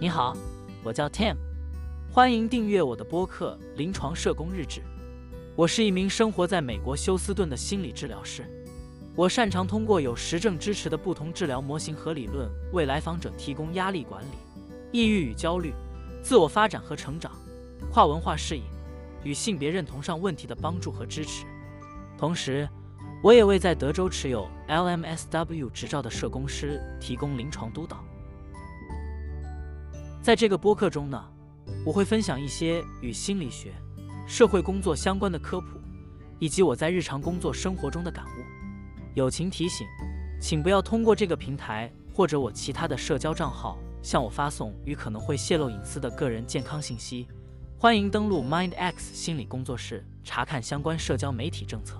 你好，我叫 Tim，欢迎订阅我的播客《临床社工日志》。我是一名生活在美国休斯顿的心理治疗师，我擅长通过有实证支持的不同治疗模型和理论，为来访者提供压力管理、抑郁与焦虑、自我发展和成长、跨文化适应与性别认同上问题的帮助和支持。同时，我也为在德州持有 LMSW 执照的社工师提供临床督导。在这个播客中呢，我会分享一些与心理学、社会工作相关的科普，以及我在日常工作生活中的感悟。友情提醒，请不要通过这个平台或者我其他的社交账号向我发送与可能会泄露隐私的个人健康信息。欢迎登录 MindX 心理工作室查看相关社交媒体政策。